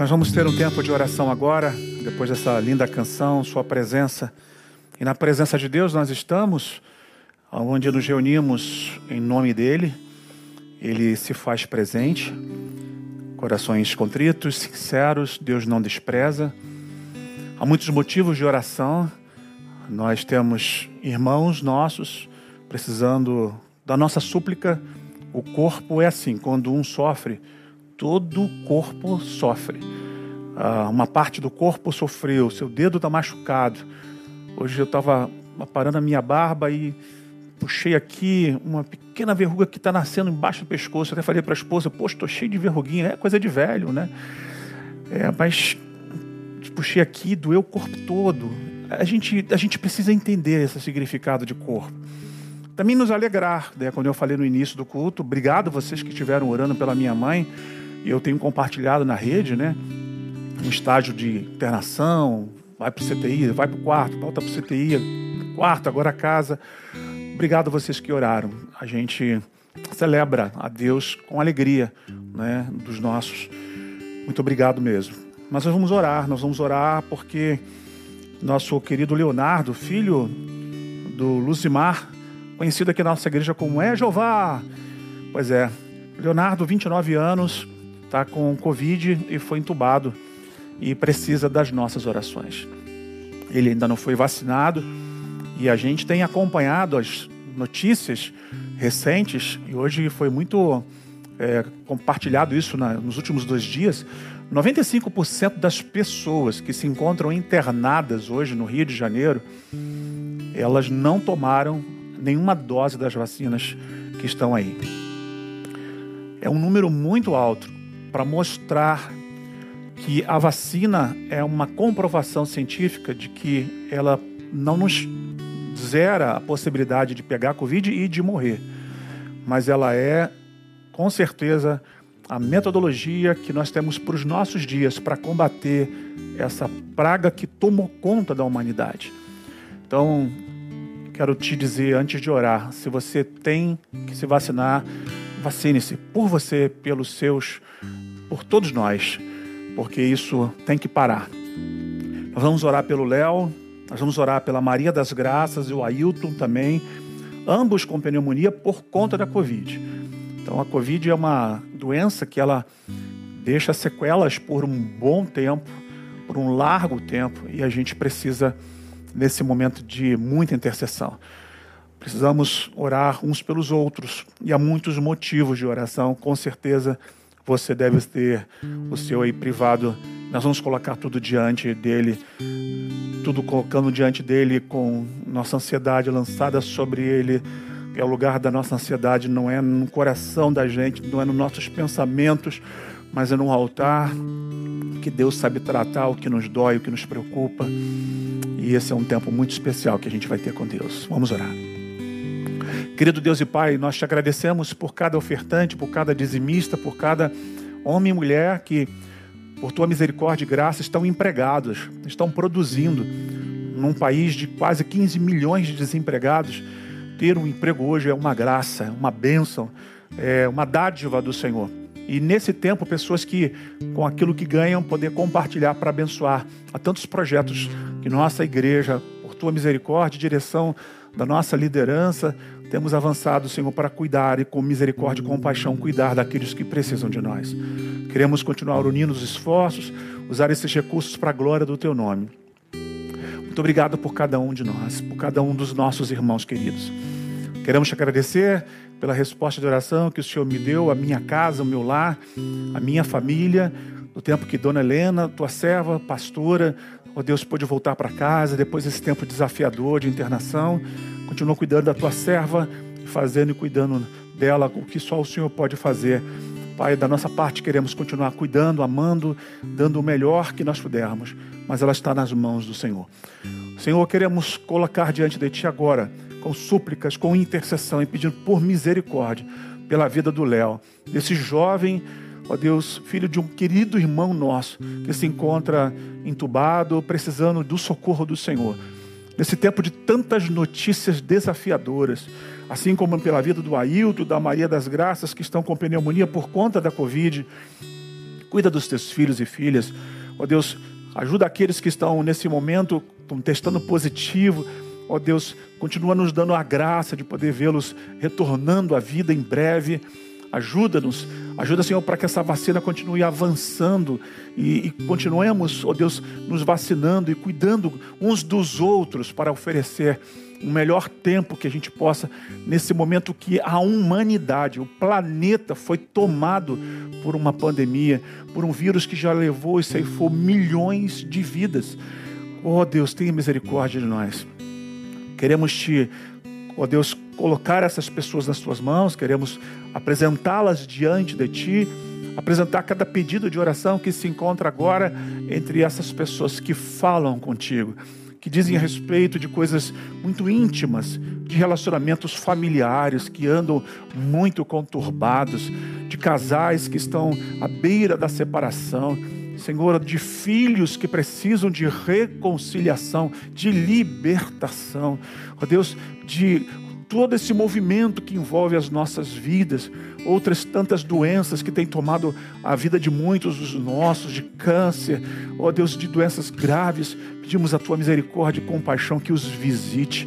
Nós vamos ter um tempo de oração agora, depois dessa linda canção, Sua presença. E na presença de Deus nós estamos, onde nos reunimos em nome dEle. Ele se faz presente. Corações contritos, sinceros, Deus não despreza. Há muitos motivos de oração. Nós temos irmãos nossos precisando da nossa súplica. O corpo é assim, quando um sofre, todo o corpo sofre. Ah, uma parte do corpo sofreu, seu dedo está machucado. Hoje eu estava parando a minha barba e puxei aqui uma pequena verruga que está nascendo embaixo do pescoço. Eu até falei para a esposa: Poxa, estou cheio de verruguinha. É coisa de velho, né? É, mas puxei aqui, doeu o corpo todo. A gente, a gente precisa entender esse significado de corpo. Também nos alegrar, né? quando eu falei no início do culto, obrigado vocês que estiveram orando pela minha mãe e eu tenho compartilhado na rede, né? Um estágio de internação, vai para o CTI, vai para o quarto, volta para o CTI, quarto, agora casa. Obrigado a vocês que oraram. A gente celebra a Deus com alegria, né? Dos nossos. Muito obrigado mesmo. Mas nós vamos orar, nós vamos orar porque nosso querido Leonardo, filho do Luzimar, conhecido aqui na nossa igreja como É Jeová. Pois é, Leonardo, 29 anos, está com Covid e foi entubado e precisa das nossas orações. Ele ainda não foi vacinado e a gente tem acompanhado as notícias recentes e hoje foi muito é, compartilhado isso na, nos últimos dois dias. 95% das pessoas que se encontram internadas hoje no Rio de Janeiro, elas não tomaram nenhuma dose das vacinas que estão aí. É um número muito alto para mostrar que a vacina é uma comprovação científica de que ela não nos zera a possibilidade de pegar Covid e de morrer, mas ela é, com certeza, a metodologia que nós temos para os nossos dias para combater essa praga que tomou conta da humanidade. Então, quero te dizer antes de orar: se você tem que se vacinar, vacine-se por você, pelos seus por todos nós, porque isso tem que parar. Nós vamos orar pelo Léo, nós vamos orar pela Maria das Graças e o Ailton também, ambos com pneumonia por conta da Covid. Então a Covid é uma doença que ela deixa sequelas por um bom tempo, por um largo tempo, e a gente precisa nesse momento de muita intercessão. Precisamos orar uns pelos outros e há muitos motivos de oração, com certeza você deve ter o seu aí privado. Nós vamos colocar tudo diante dele, tudo colocando diante dele com nossa ansiedade lançada sobre ele. É o lugar da nossa ansiedade, não é no coração da gente, não é nos nossos pensamentos, mas é num altar que Deus sabe tratar o que nos dói, o que nos preocupa. E esse é um tempo muito especial que a gente vai ter com Deus. Vamos orar. Querido Deus e Pai, nós te agradecemos por cada ofertante, por cada dizimista, por cada homem e mulher que, por tua misericórdia e graça, estão empregados, estão produzindo. Num país de quase 15 milhões de desempregados, ter um emprego hoje é uma graça, uma bênção, é uma dádiva do Senhor. E nesse tempo, pessoas que, com aquilo que ganham, poder compartilhar para abençoar a tantos projetos que nossa igreja, por tua misericórdia e direção da nossa liderança, temos avançado, Senhor, para cuidar e com misericórdia e compaixão cuidar daqueles que precisam de nós. Queremos continuar unindo os esforços, usar esses recursos para a glória do Teu nome. Muito obrigado por cada um de nós, por cada um dos nossos irmãos queridos. Queremos te agradecer pela resposta de oração que o Senhor me deu, a minha casa, o meu lar, a minha família, no tempo que Dona Helena, tua serva, pastora, ó Deus, pôde voltar para casa depois desse tempo desafiador de internação. Continua cuidando da tua serva, fazendo e cuidando dela o que só o Senhor pode fazer. Pai, da nossa parte queremos continuar cuidando, amando, dando o melhor que nós pudermos, mas ela está nas mãos do Senhor. Senhor, queremos colocar diante de Ti agora, com súplicas, com intercessão e pedindo por misericórdia pela vida do Léo, desse jovem, ó Deus, filho de um querido irmão nosso que se encontra entubado, precisando do socorro do Senhor nesse tempo de tantas notícias desafiadoras, assim como pela vida do Ailton, da Maria das Graças, que estão com pneumonia por conta da Covid. Cuida dos teus filhos e filhas. Ó Deus, ajuda aqueles que estão nesse momento testando positivo. Ó Deus, continua nos dando a graça de poder vê-los retornando à vida em breve. Ajuda-nos, ajuda, Senhor, para que essa vacina continue avançando e, e continuemos, ó Deus, nos vacinando e cuidando uns dos outros para oferecer o melhor tempo que a gente possa, nesse momento que a humanidade, o planeta foi tomado por uma pandemia, por um vírus que já levou e ceifou milhões de vidas. Oh Deus, tenha misericórdia de nós. Queremos te, ó Deus, colocar essas pessoas nas tuas mãos, queremos apresentá-las diante de ti, apresentar cada pedido de oração que se encontra agora entre essas pessoas que falam contigo, que dizem a respeito de coisas muito íntimas, de relacionamentos familiares que andam muito conturbados, de casais que estão à beira da separação Senhor, de filhos que precisam de reconciliação, de libertação. Ó Deus, de todo esse movimento que envolve as nossas vidas, outras tantas doenças que têm tomado a vida de muitos dos nossos, de câncer, ó Deus, de doenças graves, pedimos a tua misericórdia e compaixão que os visite.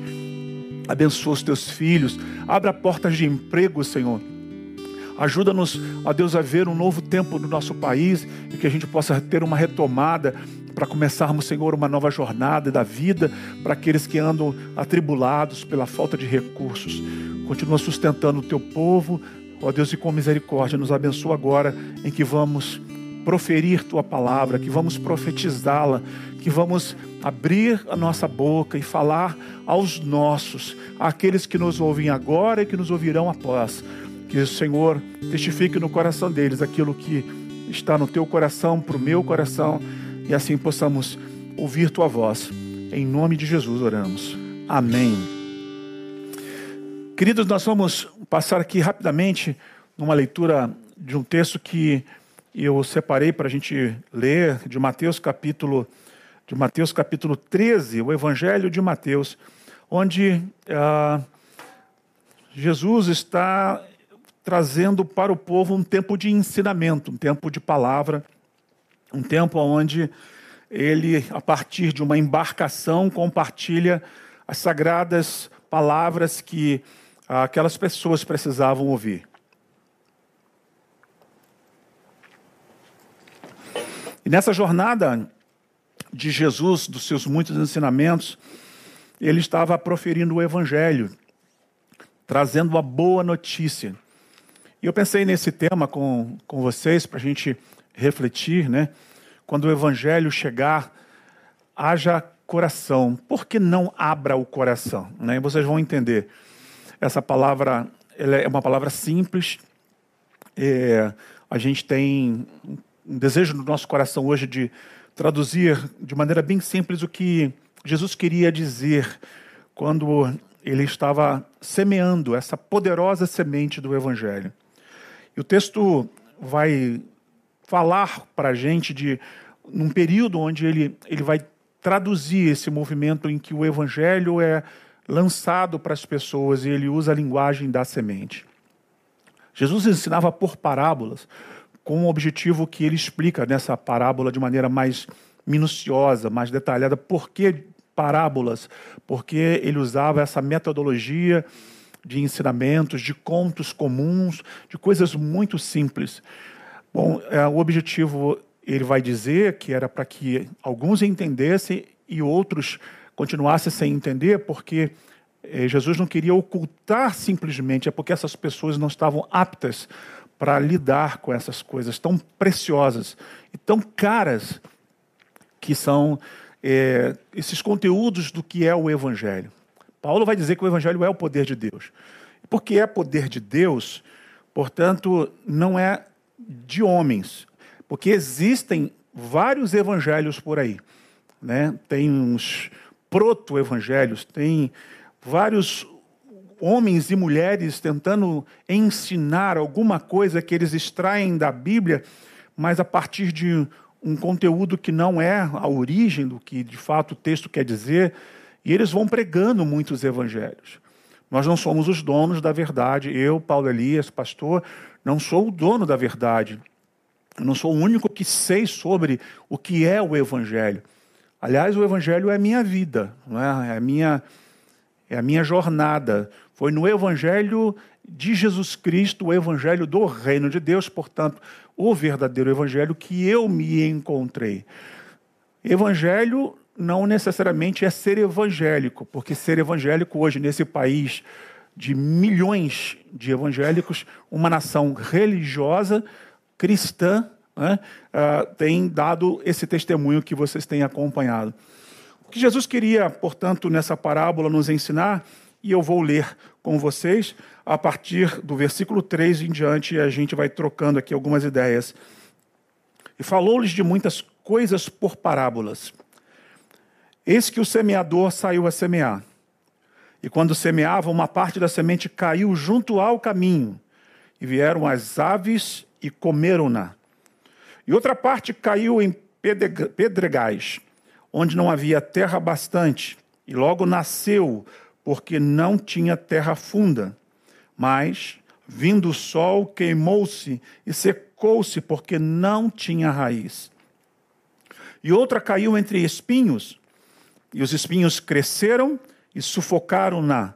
Abençoa os teus filhos, abra portas de emprego, Senhor Ajuda-nos, ó Deus, a ver um novo tempo no nosso país e que a gente possa ter uma retomada para começarmos, Senhor, uma nova jornada da vida para aqueles que andam atribulados pela falta de recursos. Continua sustentando o teu povo, ó Deus, e com misericórdia nos abençoa agora em que vamos proferir tua palavra, que vamos profetizá-la, que vamos abrir a nossa boca e falar aos nossos, àqueles que nos ouvem agora e que nos ouvirão após que o Senhor testifique no coração deles aquilo que está no teu coração, para o meu coração, e assim possamos ouvir tua voz. Em nome de Jesus oramos. Amém. Queridos, nós vamos passar aqui rapidamente numa leitura de um texto que eu separei para a gente ler, de Mateus capítulo, de Mateus capítulo 13, o Evangelho de Mateus, onde ah, Jesus está trazendo para o povo um tempo de ensinamento, um tempo de palavra, um tempo onde ele, a partir de uma embarcação, compartilha as sagradas palavras que aquelas pessoas precisavam ouvir. E nessa jornada de Jesus, dos seus muitos ensinamentos, ele estava proferindo o evangelho, trazendo a boa notícia. E eu pensei nesse tema com, com vocês para a gente refletir, né? Quando o evangelho chegar, haja coração. Por que não abra o coração? Né? Vocês vão entender. Essa palavra é uma palavra simples. É, a gente tem um desejo no nosso coração hoje de traduzir de maneira bem simples o que Jesus queria dizer quando ele estava semeando essa poderosa semente do Evangelho. E o texto vai falar para a gente de num período onde ele, ele vai traduzir esse movimento em que o evangelho é lançado para as pessoas e ele usa a linguagem da semente. Jesus ensinava por parábolas, com o objetivo que ele explica nessa parábola de maneira mais minuciosa, mais detalhada. Por que parábolas? Porque ele usava essa metodologia de ensinamentos, de contos comuns, de coisas muito simples. Bom, é, o objetivo, ele vai dizer que era para que alguns entendessem e outros continuassem sem entender, porque é, Jesus não queria ocultar simplesmente, é porque essas pessoas não estavam aptas para lidar com essas coisas tão preciosas e tão caras que são é, esses conteúdos do que é o Evangelho. Paulo vai dizer que o Evangelho é o poder de Deus. Porque é poder de Deus, portanto, não é de homens. Porque existem vários evangelhos por aí. Né? Tem uns proto-evangelhos, tem vários homens e mulheres tentando ensinar alguma coisa que eles extraem da Bíblia, mas a partir de um conteúdo que não é a origem do que de fato o texto quer dizer, e eles vão pregando muitos evangelhos. Nós não somos os donos da verdade. Eu, Paulo Elias, pastor, não sou o dono da verdade. Eu não sou o único que sei sobre o que é o Evangelho. Aliás, o Evangelho é minha vida, não é? é, a, minha, é a minha jornada. Foi no Evangelho de Jesus Cristo, o Evangelho do Reino de Deus, portanto, o verdadeiro Evangelho que eu me encontrei. Evangelho não necessariamente é ser evangélico, porque ser evangélico hoje nesse país de milhões de evangélicos, uma nação religiosa, cristã, né, uh, tem dado esse testemunho que vocês têm acompanhado. O que Jesus queria, portanto, nessa parábola nos ensinar, e eu vou ler com vocês, a partir do versículo 3 em diante, a gente vai trocando aqui algumas ideias. E falou-lhes de muitas coisas por parábolas. Eis que o semeador saiu a semear. E quando semeava, uma parte da semente caiu junto ao caminho, e vieram as aves e comeram-na. E outra parte caiu em pedregais, onde não havia terra bastante, e logo nasceu, porque não tinha terra funda. Mas, vindo o sol, queimou-se e secou-se, porque não tinha raiz. E outra caiu entre espinhos, e os espinhos cresceram e sufocaram-na.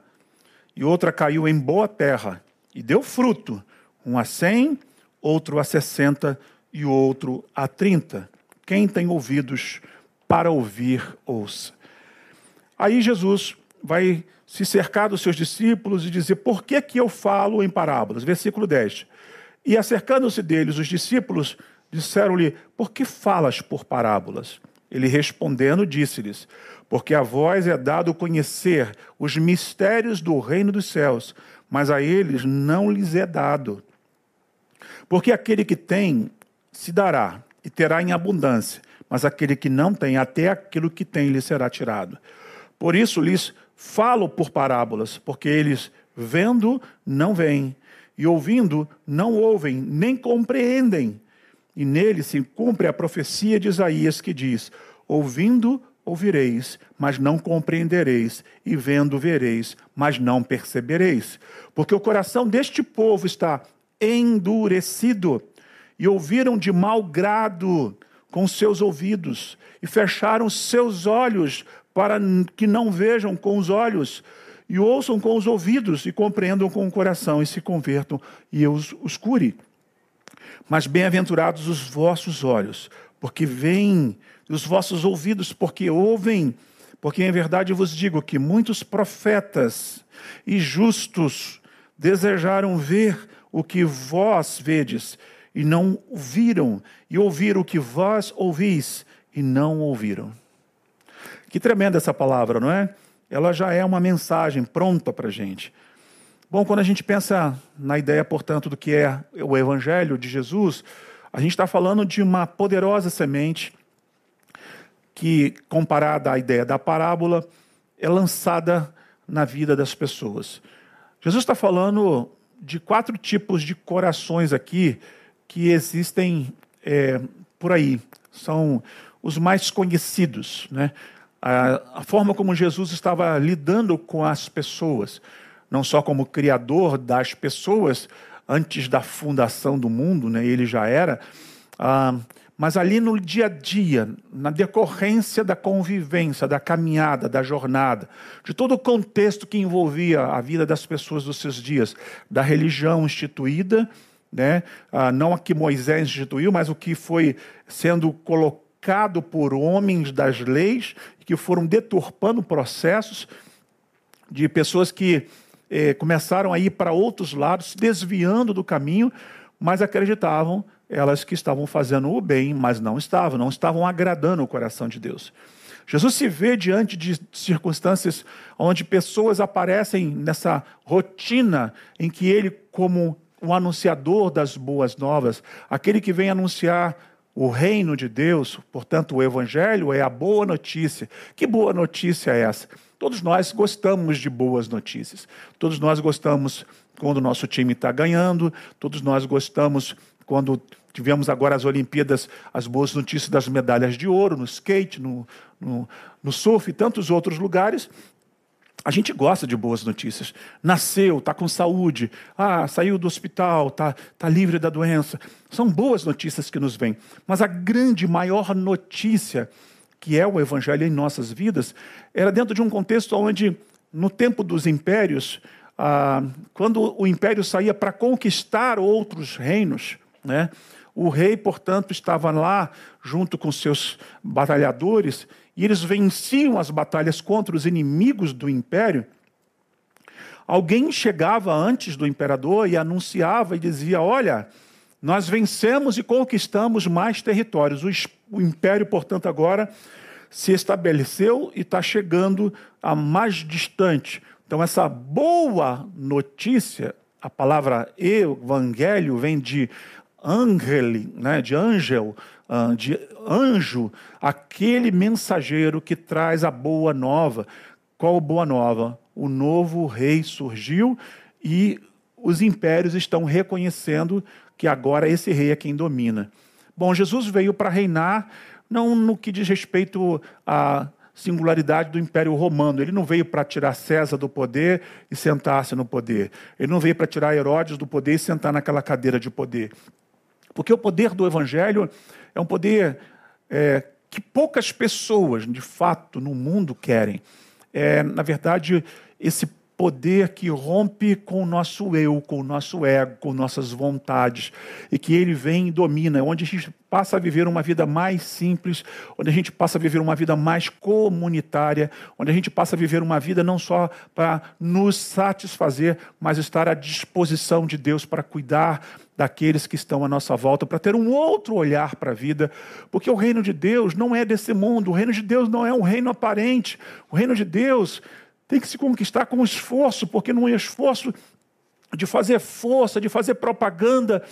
E outra caiu em boa terra e deu fruto, um a cem, outro a sessenta e outro a trinta. Quem tem ouvidos para ouvir, ouça. Aí Jesus vai se cercar dos seus discípulos e dizer: Por que, que eu falo em parábolas? Versículo 10. E acercando-se deles, os discípulos disseram-lhe: Por que falas por parábolas? Ele respondendo, disse-lhes: porque a vós é dado conhecer os mistérios do reino dos céus, mas a eles não lhes é dado. Porque aquele que tem se dará e terá em abundância, mas aquele que não tem, até aquilo que tem lhe será tirado. Por isso lhes falo por parábolas, porque eles vendo não veem, e ouvindo não ouvem, nem compreendem. E nele se cumpre a profecia de Isaías que diz: Ouvindo ouvireis, mas não compreendereis, e vendo vereis, mas não percebereis. Porque o coração deste povo está endurecido, e ouviram de mau grado com seus ouvidos, e fecharam seus olhos para que não vejam com os olhos, e ouçam com os ouvidos, e compreendam com o coração, e se convertam, e eu os, os cure. Mas bem-aventurados os vossos olhos, porque veem os vossos ouvidos, porque ouvem. Porque em verdade vos digo que muitos profetas e justos desejaram ver o que vós vedes e não viram, e ouvir o que vós ouvis e não ouviram. Que tremenda essa palavra, não é? Ela já é uma mensagem pronta para a gente. Bom, quando a gente pensa na ideia, portanto, do que é o Evangelho de Jesus, a gente está falando de uma poderosa semente que, comparada à ideia da parábola, é lançada na vida das pessoas. Jesus está falando de quatro tipos de corações aqui que existem é, por aí. São os mais conhecidos. Né? A, a forma como Jesus estava lidando com as pessoas, não só como criador das pessoas, antes da fundação do mundo, né? ele já era. Ah, mas ali no dia a dia, na decorrência da convivência, da caminhada, da jornada, de todo o contexto que envolvia a vida das pessoas dos seus dias, da religião instituída, né? Ah, não a que Moisés instituiu, mas o que foi sendo colocado por homens das leis, que foram deturpando processos de pessoas que eh, começaram a ir para outros lados, desviando do caminho, mas acreditavam elas que estavam fazendo o bem, mas não estavam, não estavam agradando o coração de Deus. Jesus se vê diante de circunstâncias onde pessoas aparecem nessa rotina em que ele, como o anunciador das boas novas, aquele que vem anunciar o reino de Deus, portanto, o evangelho é a boa notícia. Que boa notícia é essa? Todos nós gostamos de boas notícias. Todos nós gostamos quando o nosso time está ganhando, todos nós gostamos quando tivemos agora as Olimpíadas, as boas notícias das medalhas de ouro no skate, no, no, no surf e tantos outros lugares. A gente gosta de boas notícias. Nasceu, está com saúde, ah, saiu do hospital, está tá livre da doença. São boas notícias que nos vêm. Mas a grande, maior notícia que é o Evangelho em nossas vidas era dentro de um contexto onde, no tempo dos impérios, ah, quando o império saía para conquistar outros reinos, né, o rei, portanto, estava lá junto com seus batalhadores e eles venciam as batalhas contra os inimigos do império. Alguém chegava antes do imperador e anunciava e dizia: Olha, nós vencemos e conquistamos mais territórios. O, império, portanto, agora se estabeleceu e está chegando a mais distante. Então, essa boa notícia, a palavra evangelho vem de angeli, né, de angel, ah, de anjo, aquele mensageiro que traz a boa nova. Qual boa nova? O novo rei surgiu e os impérios estão reconhecendo que agora esse rei é quem domina. Bom, Jesus veio para reinar não no que diz respeito a singularidade do Império Romano. Ele não veio para tirar César do poder e sentar-se no poder. Ele não veio para tirar Herodes do poder e sentar naquela cadeira de poder. Porque o poder do Evangelho é um poder é, que poucas pessoas, de fato, no mundo querem. É, na verdade, esse poder que rompe com o nosso eu, com o nosso ego, com nossas vontades, e que ele vem e domina, onde a gente passa a viver uma vida mais simples, onde a gente passa a viver uma vida mais comunitária, onde a gente passa a viver uma vida não só para nos satisfazer, mas estar à disposição de Deus para cuidar daqueles que estão à nossa volta, para ter um outro olhar para a vida, porque o reino de Deus não é desse mundo, o reino de Deus não é um reino aparente, o reino de Deus tem que se conquistar com esforço, porque não é esforço de fazer força, de fazer propaganda,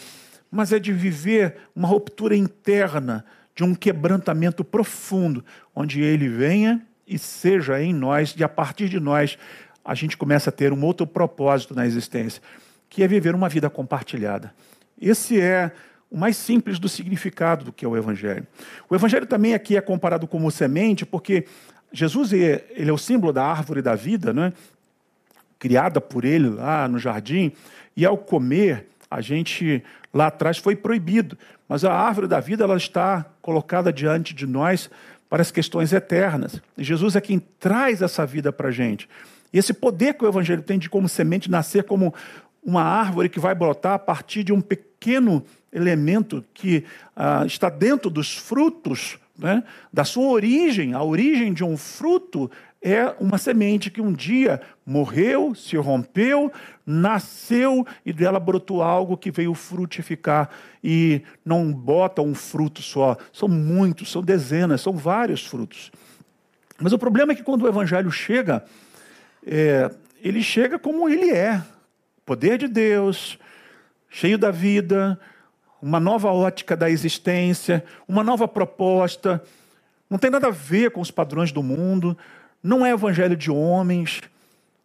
mas é de viver uma ruptura interna, de um quebrantamento profundo, onde ele venha e seja em nós, e a partir de nós a gente começa a ter um outro propósito na existência, que é viver uma vida compartilhada. Esse é o mais simples do significado do que é o Evangelho. O Evangelho também aqui é comparado como semente, porque Jesus ele é o símbolo da árvore da vida, né? criada por ele lá no jardim, e ao comer, a gente lá atrás foi proibido, mas a árvore da vida ela está colocada diante de nós para as questões eternas. E Jesus é quem traz essa vida para a gente. E esse poder que o Evangelho tem de, como semente, nascer como uma árvore que vai brotar a partir de um pequeno elemento que ah, está dentro dos frutos né, da sua origem. A origem de um fruto é uma semente que um dia morreu, se rompeu, nasceu e dela brotou algo que veio frutificar. E não bota um fruto só, são muitos, são dezenas, são vários frutos. Mas o problema é que quando o evangelho chega, é, ele chega como ele é: poder de Deus, cheio da vida, uma nova ótica da existência, uma nova proposta. Não tem nada a ver com os padrões do mundo, não é evangelho de homens,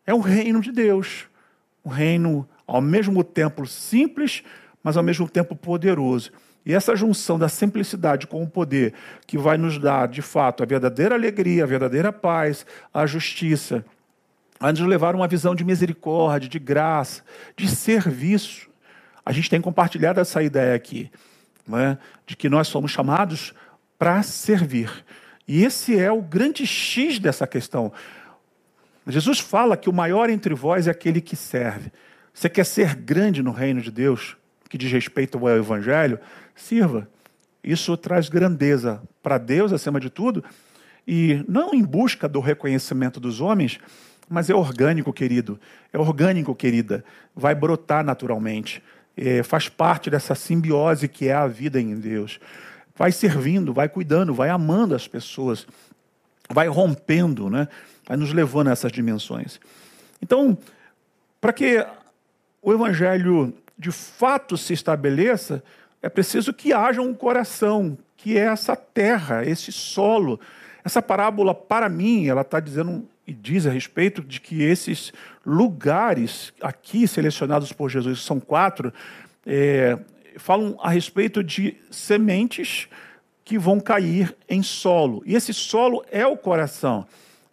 é o reino de Deus. Um reino ao mesmo tempo simples, mas ao mesmo tempo poderoso. E essa junção da simplicidade com o poder que vai nos dar, de fato, a verdadeira alegria, a verdadeira paz, a justiça, vai nos levar a uma visão de misericórdia, de graça, de serviço. A gente tem compartilhado essa ideia aqui, é? de que nós somos chamados para servir. E esse é o grande X dessa questão. Jesus fala que o maior entre vós é aquele que serve. Você quer ser grande no reino de Deus, que diz respeito ao Evangelho? Sirva. Isso traz grandeza para Deus, acima de tudo, e não em busca do reconhecimento dos homens, mas é orgânico, querido. É orgânico, querida. Vai brotar naturalmente é, faz parte dessa simbiose que é a vida em Deus. Vai servindo, vai cuidando, vai amando as pessoas, vai rompendo, né? vai nos levando a essas dimensões. Então, para que o Evangelho de fato se estabeleça, é preciso que haja um coração, que é essa terra, esse solo. Essa parábola, para mim, ela está dizendo e diz a respeito de que esses lugares aqui selecionados por Jesus, são quatro, é, falam a respeito de sementes que vão cair em solo. E esse solo é o coração.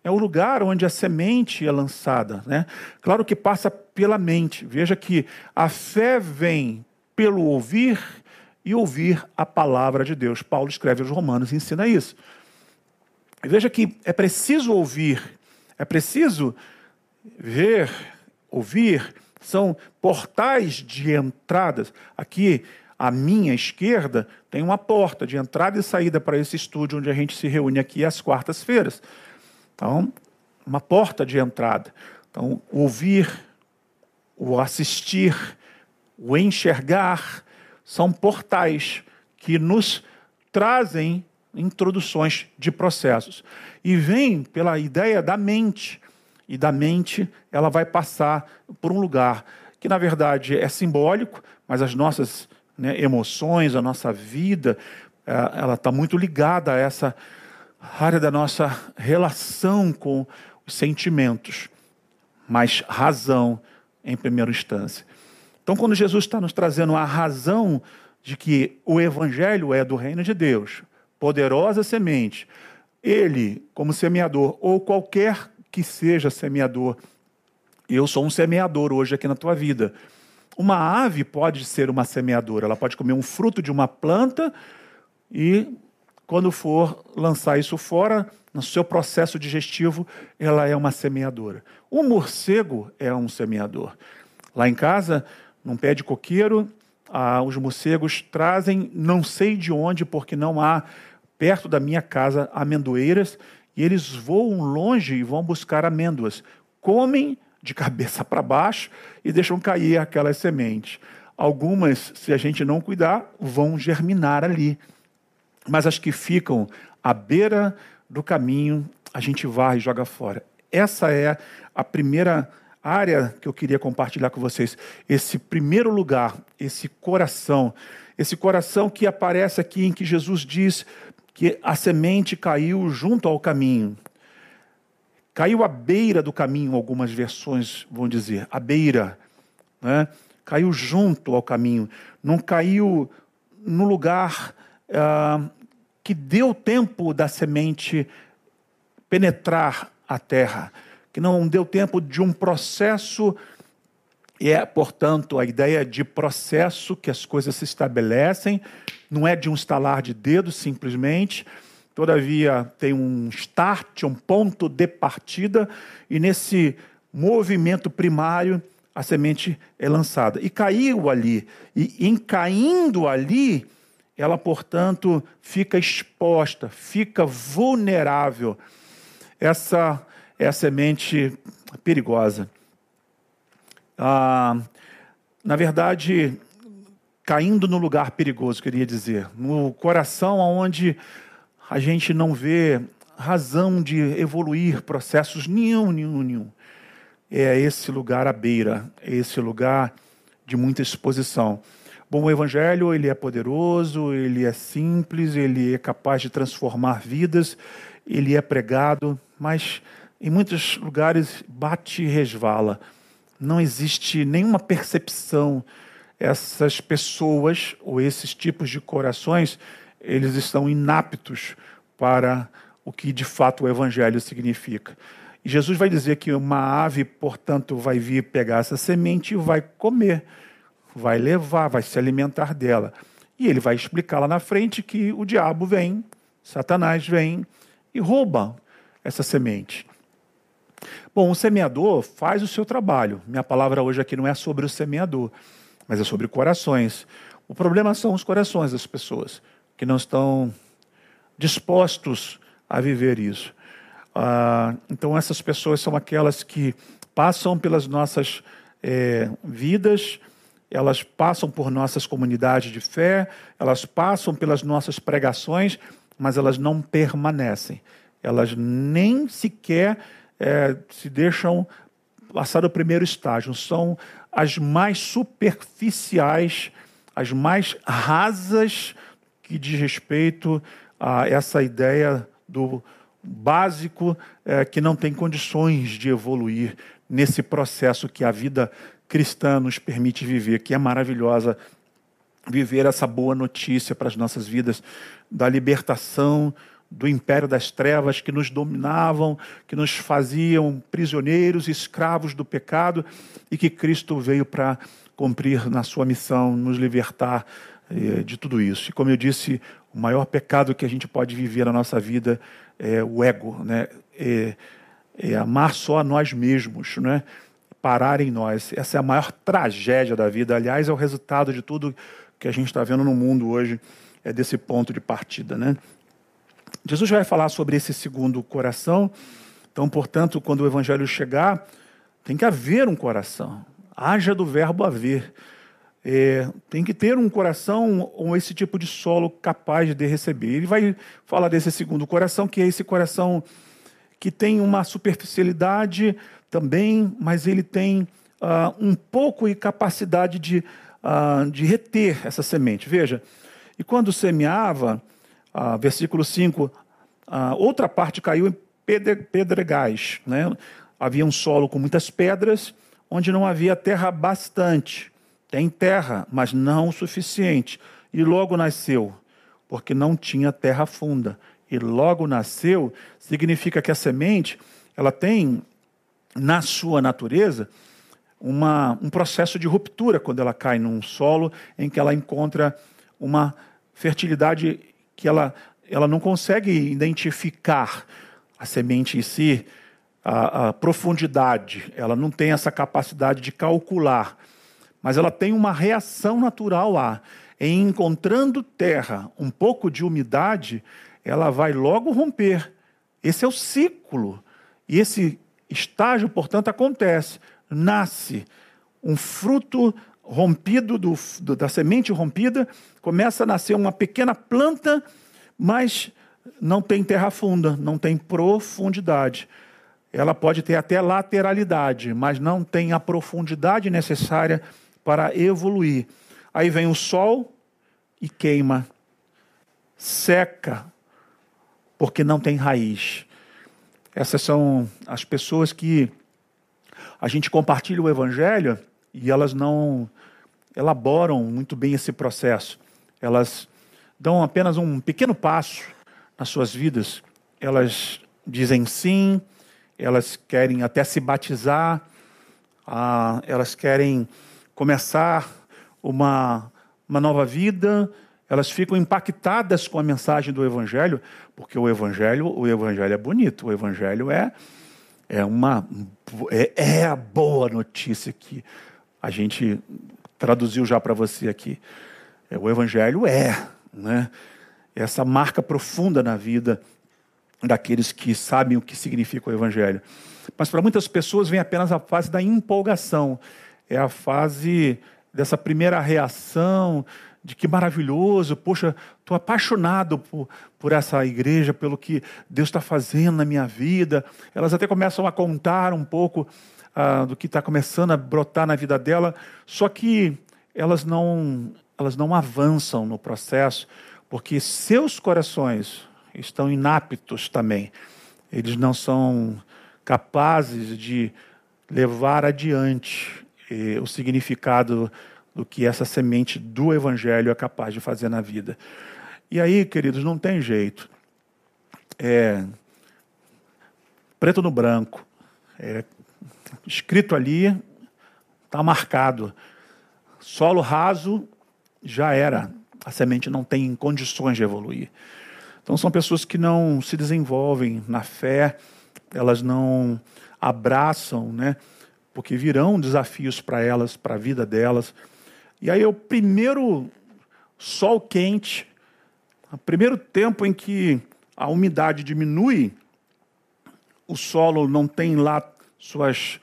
é o lugar onde a semente é lançada. Né? Claro que passa pela mente. Veja que a fé vem pelo ouvir e ouvir a palavra de Deus. Paulo escreve aos Romanos e ensina isso. Veja que é preciso ouvir, é preciso ver, ouvir, são portais de entradas. Aqui, à minha esquerda, tem uma porta de entrada e saída para esse estúdio onde a gente se reúne aqui às quartas-feiras. Então, uma porta de entrada. Então, ouvir, o assistir, o enxergar são portais que nos trazem introduções de processos. E vem pela ideia da mente. E da mente ela vai passar por um lugar que, na verdade, é simbólico, mas as nossas né, emoções, a nossa vida, é, ela está muito ligada a essa área da nossa relação com os sentimentos, mas razão em primeira instância. Então, quando Jesus está nos trazendo a razão de que o Evangelho é do reino de Deus, poderosa semente, ele, como semeador, ou qualquer que seja semeador, eu sou um semeador hoje aqui na tua vida. Uma ave pode ser uma semeadora, ela pode comer um fruto de uma planta e, quando for lançar isso fora, no seu processo digestivo, ela é uma semeadora. O morcego é um semeador. Lá em casa, num pé de coqueiro, ah, os morcegos trazem, não sei de onde, porque não há perto da minha casa amendoeiras, e eles voam longe e vão buscar amêndoas. Comem de cabeça para baixo e deixam cair aquelas sementes. Algumas, se a gente não cuidar, vão germinar ali. Mas as que ficam à beira do caminho, a gente varre e joga fora. Essa é a primeira área que eu queria compartilhar com vocês. Esse primeiro lugar, esse coração, esse coração que aparece aqui em que Jesus diz que a semente caiu junto ao caminho. Caiu à beira do caminho, algumas versões vão dizer, à beira. Né? Caiu junto ao caminho. Não caiu no lugar ah, que deu tempo da semente penetrar a terra, que não deu tempo de um processo é, portanto, a ideia de processo que as coisas se estabelecem, não é de um estalar de dedos simplesmente, todavia tem um start, um ponto de partida, e nesse movimento primário a semente é lançada. E caiu ali, e em caindo ali, ela, portanto, fica exposta, fica vulnerável. Essa é a semente perigosa ah, na verdade, caindo no lugar perigoso, queria dizer, no coração onde a gente não vê razão de evoluir processos nenhum, nenhum, nenhum. É esse lugar à beira, é esse lugar de muita exposição. Bom, o evangelho, ele é poderoso, ele é simples, ele é capaz de transformar vidas, ele é pregado, mas em muitos lugares bate e resvala não existe nenhuma percepção. Essas pessoas, ou esses tipos de corações, eles estão inaptos para o que de fato o evangelho significa. E Jesus vai dizer que uma ave, portanto, vai vir pegar essa semente e vai comer, vai levar, vai se alimentar dela. E ele vai explicar lá na frente que o diabo vem, Satanás vem e rouba essa semente. Bom, o semeador faz o seu trabalho. Minha palavra hoje aqui não é sobre o semeador, mas é sobre corações. O problema são os corações das pessoas que não estão dispostos a viver isso. Ah, então, essas pessoas são aquelas que passam pelas nossas é, vidas, elas passam por nossas comunidades de fé, elas passam pelas nossas pregações, mas elas não permanecem. Elas nem sequer é, se deixam passar o primeiro estágio. São as mais superficiais, as mais rasas que diz respeito a essa ideia do básico é, que não tem condições de evoluir nesse processo que a vida cristã nos permite viver, que é maravilhosa viver essa boa notícia para as nossas vidas da libertação do império das trevas que nos dominavam, que nos faziam prisioneiros, escravos do pecado, e que Cristo veio para cumprir na sua missão, nos libertar eh, de tudo isso. E como eu disse, o maior pecado que a gente pode viver na nossa vida é o ego, né? É, é amar só a nós mesmos, né? parar em nós. Essa é a maior tragédia da vida. Aliás, é o resultado de tudo que a gente está vendo no mundo hoje, é desse ponto de partida. Né? Jesus vai falar sobre esse segundo coração. Então, portanto, quando o evangelho chegar, tem que haver um coração. Haja do verbo haver. É, tem que ter um coração ou esse tipo de solo capaz de receber. Ele vai falar desse segundo coração, que é esse coração que tem uma superficialidade também, mas ele tem uh, um pouco de capacidade de, uh, de reter essa semente. Veja, e quando semeava, uh, versículo 5, outra parte caiu em pedregais. Né? Havia um solo com muitas pedras, onde não havia terra bastante. Tem terra, mas não o suficiente. E logo nasceu, porque não tinha terra funda. E logo nasceu significa que a semente ela tem na sua natureza uma, um processo de ruptura quando ela cai num solo em que ela encontra uma fertilidade que ela, ela não consegue identificar a semente em si, a, a profundidade, ela não tem essa capacidade de calcular mas ela tem uma reação natural lá. Em encontrando terra, um pouco de umidade, ela vai logo romper. Esse é o ciclo. E esse estágio, portanto, acontece. Nasce um fruto rompido, do, do, da semente rompida, começa a nascer uma pequena planta, mas não tem terra funda, não tem profundidade. Ela pode ter até lateralidade, mas não tem a profundidade necessária para evoluir. Aí vem o sol e queima, seca, porque não tem raiz. Essas são as pessoas que a gente compartilha o evangelho e elas não elaboram muito bem esse processo. Elas dão apenas um pequeno passo nas suas vidas. Elas dizem sim, elas querem até se batizar, ah, elas querem começar uma, uma nova vida, elas ficam impactadas com a mensagem do Evangelho, porque o Evangelho, o Evangelho é bonito, o Evangelho é, é, uma, é, é a boa notícia que a gente traduziu já para você aqui. É, o Evangelho é né, essa marca profunda na vida daqueles que sabem o que significa o Evangelho. Mas para muitas pessoas vem apenas a fase da empolgação é a fase dessa primeira reação de que maravilhoso, poxa, estou apaixonado por, por essa igreja, pelo que Deus está fazendo na minha vida. Elas até começam a contar um pouco ah, do que está começando a brotar na vida dela, só que elas não, elas não avançam no processo, porque seus corações estão inaptos também. Eles não são capazes de levar adiante eh, o significado do que essa semente do Evangelho é capaz de fazer na vida. E aí, queridos, não tem jeito. É, preto no branco, é, escrito ali, está marcado. Solo raso, já era. A semente não tem condições de evoluir. Então, são pessoas que não se desenvolvem na fé, elas não abraçam, né? porque virão desafios para elas, para a vida delas. E aí é o primeiro sol quente, o primeiro tempo em que a umidade diminui, o solo não tem lá suas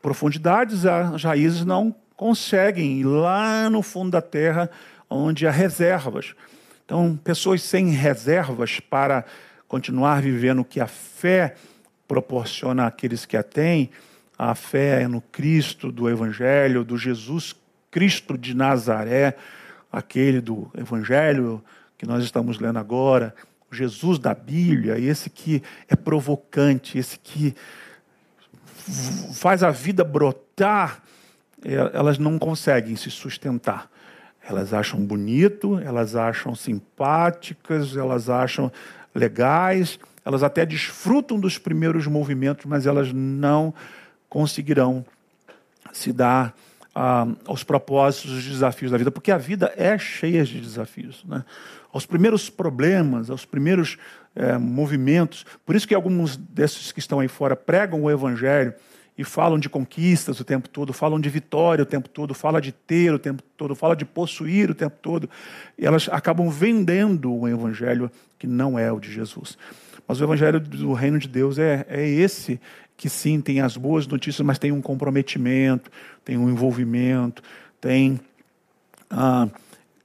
profundidades, as raízes não conseguem ir lá no fundo da terra, onde há reservas. Então, pessoas sem reservas para continuar vivendo o que a fé proporciona àqueles que a têm, a fé é no Cristo do Evangelho, do Jesus Cristo de Nazaré, aquele do Evangelho que nós estamos lendo agora, Jesus da Bíblia, esse que é provocante, esse que faz a vida brotar, elas não conseguem se sustentar. Elas acham bonito, elas acham simpáticas, elas acham legais, elas até desfrutam dos primeiros movimentos, mas elas não conseguirão se dar ah, aos propósitos, os desafios da vida, porque a vida é cheia de desafios. Né? Aos primeiros problemas, aos primeiros é, movimentos. Por isso que alguns desses que estão aí fora pregam o evangelho e falam de conquistas o tempo todo, falam de vitória o tempo todo, falam de ter o tempo todo, falam de possuir o tempo todo. E elas acabam vendendo o evangelho que não é o de Jesus. Mas o evangelho do reino de Deus é, é esse que sim tem as boas notícias, mas tem um comprometimento, tem um envolvimento, tem ah,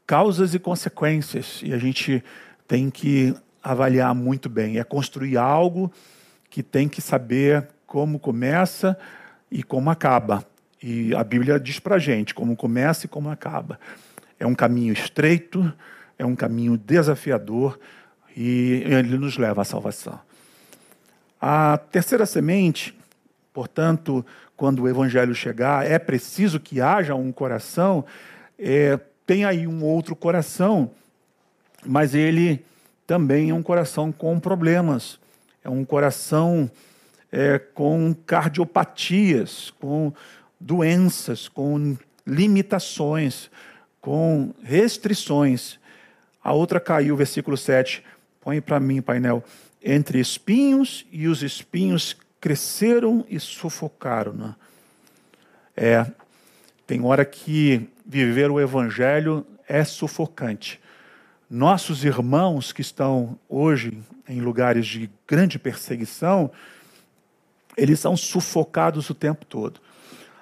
causas e consequências. E a gente tem que avaliar muito bem. É construir algo que tem que saber como começa e como acaba. E a Bíblia diz para gente como começa e como acaba. É um caminho estreito, é um caminho desafiador e ele nos leva à salvação. A terceira semente, portanto, quando o evangelho chegar, é preciso que haja um coração. É, tem aí um outro coração, mas ele também é um coração com problemas, é um coração é, com cardiopatias, com doenças, com limitações, com restrições. A outra caiu, versículo 7. Põe para mim, painel. Entre espinhos e os espinhos cresceram e sufocaram. Né? É, tem hora que viver o evangelho é sufocante. Nossos irmãos que estão hoje em lugares de grande perseguição, eles são sufocados o tempo todo.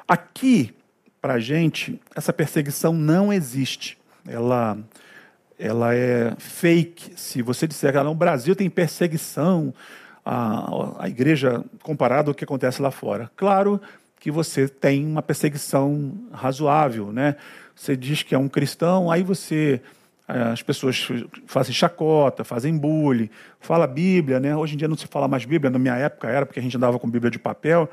Aqui, para a gente, essa perseguição não existe. Ela, ela é fake. Se você disser que no Brasil tem perseguição, a, a igreja comparado ao que acontece lá fora. Claro que você tem uma perseguição razoável, né? Você diz que é um cristão, aí você é, as pessoas fazem chacota, fazem bullying, fala Bíblia, né? Hoje em dia não se fala mais Bíblia, na minha época era porque a gente andava com Bíblia de papel,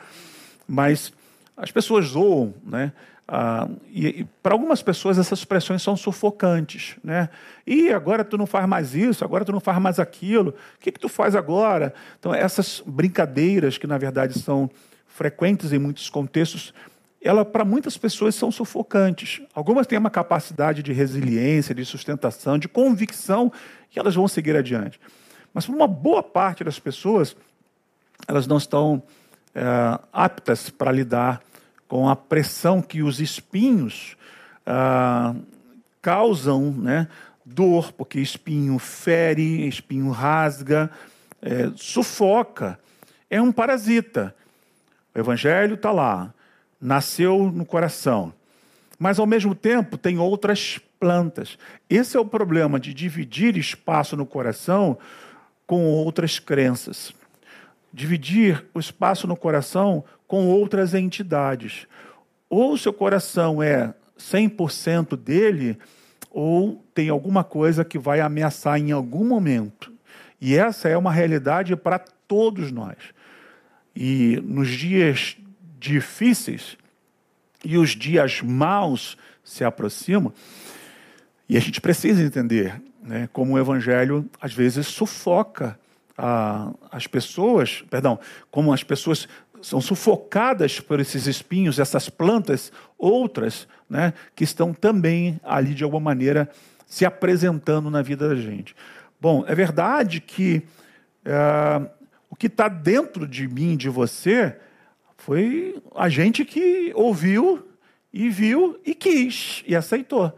mas as pessoas zoam, né? Ah, e, e para algumas pessoas essas expressões são sufocantes, né? E agora tu não faz mais isso, agora tu não faz mais aquilo, o que, que tu faz agora? Então essas brincadeiras que na verdade são frequentes em muitos contextos ela para muitas pessoas são sufocantes. Algumas têm uma capacidade de resiliência, de sustentação, de convicção que elas vão seguir adiante. Mas para uma boa parte das pessoas, elas não estão é, aptas para lidar com a pressão que os espinhos ah, causam, né? Dor, porque espinho fere, espinho rasga, é, sufoca. É um parasita. O evangelho está lá nasceu no coração. Mas, ao mesmo tempo, tem outras plantas. Esse é o problema de dividir espaço no coração com outras crenças. Dividir o espaço no coração com outras entidades. Ou seu coração é 100% dele, ou tem alguma coisa que vai ameaçar em algum momento. E essa é uma realidade para todos nós. E nos dias difíceis e os dias maus se aproximam, e a gente precisa entender né, como o evangelho às vezes sufoca a, as pessoas, perdão, como as pessoas são sufocadas por esses espinhos, essas plantas, outras, né, que estão também ali de alguma maneira se apresentando na vida da gente. Bom, é verdade que é, o que está dentro de mim, de você, foi a gente que ouviu e viu e quis e aceitou.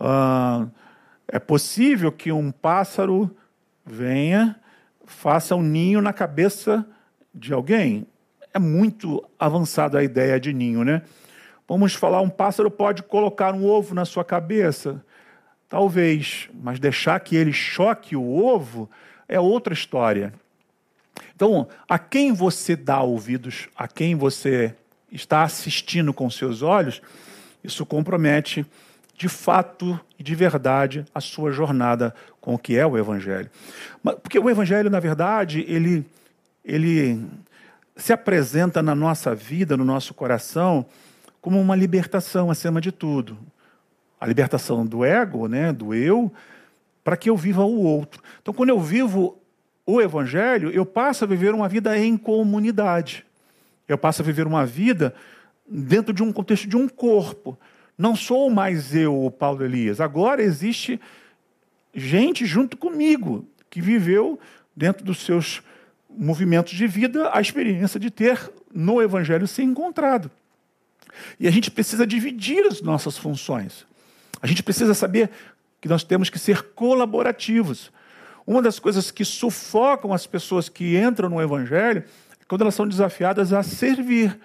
Ah, é possível que um pássaro venha, faça um ninho na cabeça de alguém. É muito avançada a ideia de ninho, né? Vamos falar, um pássaro pode colocar um ovo na sua cabeça? Talvez, mas deixar que ele choque o ovo é outra história. Então, a quem você dá ouvidos, a quem você está assistindo com seus olhos, isso compromete de fato e de verdade a sua jornada com o que é o Evangelho. Porque o Evangelho, na verdade, ele, ele se apresenta na nossa vida, no nosso coração, como uma libertação acima de tudo. A libertação do ego, né, do eu, para que eu viva o outro. Então, quando eu vivo o Evangelho, eu passo a viver uma vida em comunidade. Eu passo a viver uma vida dentro de um contexto de um corpo. Não sou mais eu, o Paulo Elias. Agora existe gente junto comigo que viveu dentro dos seus movimentos de vida a experiência de ter no Evangelho se encontrado. E a gente precisa dividir as nossas funções. A gente precisa saber que nós temos que ser colaborativos. Uma das coisas que sufocam as pessoas que entram no Evangelho é quando elas são desafiadas a servir.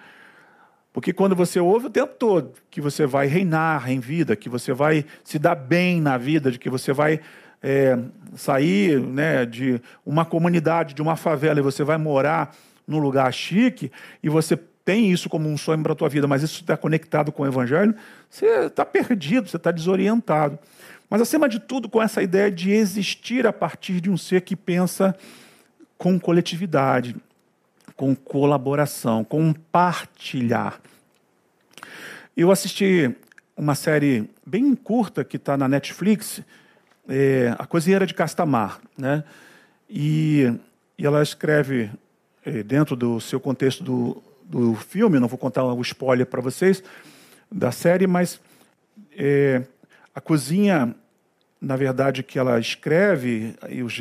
Porque quando você ouve o tempo todo que você vai reinar em vida, que você vai se dar bem na vida, de que você vai é, sair né, de uma comunidade, de uma favela, e você vai morar num lugar chique, e você tem isso como um sonho para a tua vida, mas isso está conectado com o Evangelho, você está perdido, você está desorientado. Mas, acima de tudo, com essa ideia de existir a partir de um ser que pensa com coletividade, com colaboração, com partilhar. Eu assisti uma série bem curta que está na Netflix, é, A Cozinheira de Castamar. Né? E, e ela escreve, é, dentro do seu contexto do, do filme, não vou contar o spoiler para vocês da série, mas é, a cozinha na verdade, que ela escreve,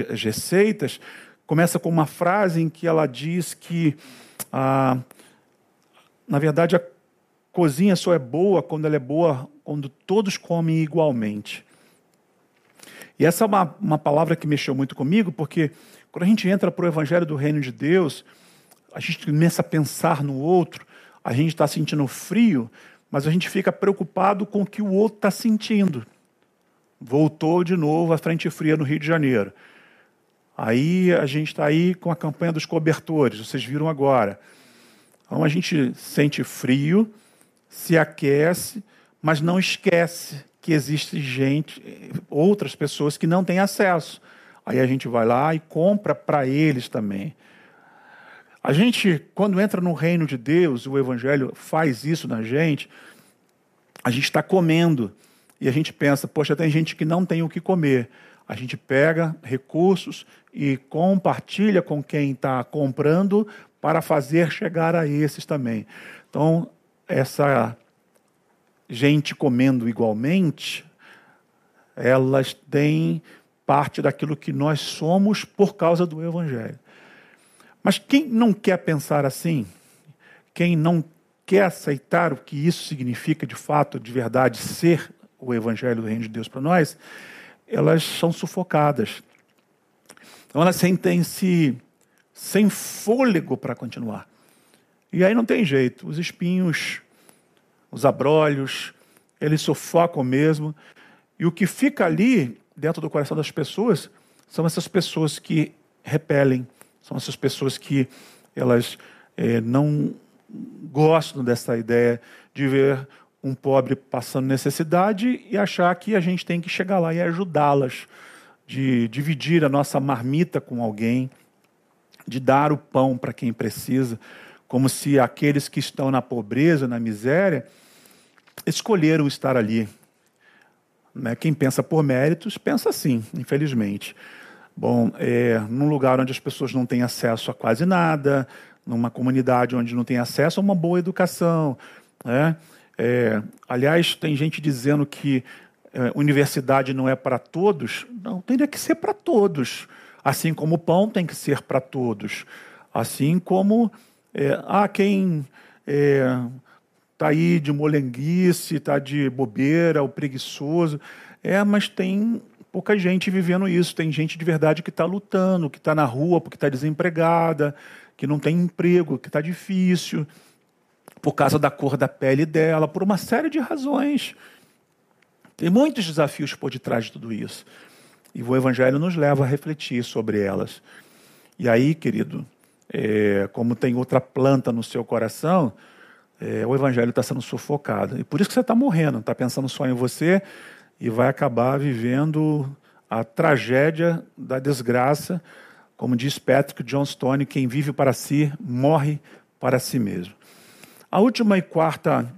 as receitas, começa com uma frase em que ela diz que, ah, na verdade, a cozinha só é boa quando ela é boa quando todos comem igualmente. E essa é uma, uma palavra que mexeu muito comigo, porque quando a gente entra para o Evangelho do Reino de Deus, a gente começa a pensar no outro, a gente está sentindo frio, mas a gente fica preocupado com o que o outro está sentindo voltou de novo à frente fria no Rio de Janeiro. Aí a gente está aí com a campanha dos cobertores, vocês viram agora. Então a gente sente frio, se aquece, mas não esquece que existe gente, outras pessoas que não têm acesso. Aí a gente vai lá e compra para eles também. A gente, quando entra no reino de Deus, o Evangelho faz isso na gente, a gente está comendo e a gente pensa, poxa, tem gente que não tem o que comer. A gente pega recursos e compartilha com quem está comprando para fazer chegar a esses também. Então, essa gente comendo igualmente, elas têm parte daquilo que nós somos por causa do Evangelho. Mas quem não quer pensar assim, quem não quer aceitar o que isso significa de fato, de verdade, ser o Evangelho do Reino de Deus para nós, elas são sufocadas. Então elas sentem-se sem fôlego para continuar. E aí não tem jeito. Os espinhos, os abrolhos, eles sufocam mesmo. E o que fica ali, dentro do coração das pessoas, são essas pessoas que repelem, são essas pessoas que elas é, não gostam dessa ideia de ver um pobre passando necessidade e achar que a gente tem que chegar lá e ajudá-las, de dividir a nossa marmita com alguém, de dar o pão para quem precisa, como se aqueles que estão na pobreza, na miséria, escolheram estar ali. Né? Quem pensa por méritos, pensa assim, infelizmente. Bom, é, num lugar onde as pessoas não têm acesso a quase nada, numa comunidade onde não tem acesso a uma boa educação, né? É, aliás, tem gente dizendo que é, universidade não é para todos. Não, teria que ser para todos. Assim como o pão tem que ser para todos. Assim como é, há quem está é, aí de molenguice, está de bobeira, o preguiçoso. É, mas tem pouca gente vivendo isso. Tem gente de verdade que está lutando, que está na rua porque está desempregada, que não tem emprego, que está difícil por causa da cor da pele dela, por uma série de razões. Tem muitos desafios por detrás de tudo isso. E o Evangelho nos leva a refletir sobre elas. E aí, querido, é, como tem outra planta no seu coração, é, o Evangelho está sendo sufocado. E por isso que você está morrendo, está pensando só em você e vai acabar vivendo a tragédia da desgraça. Como diz Patrick Johnstone, quem vive para si morre para si mesmo. A última e quarta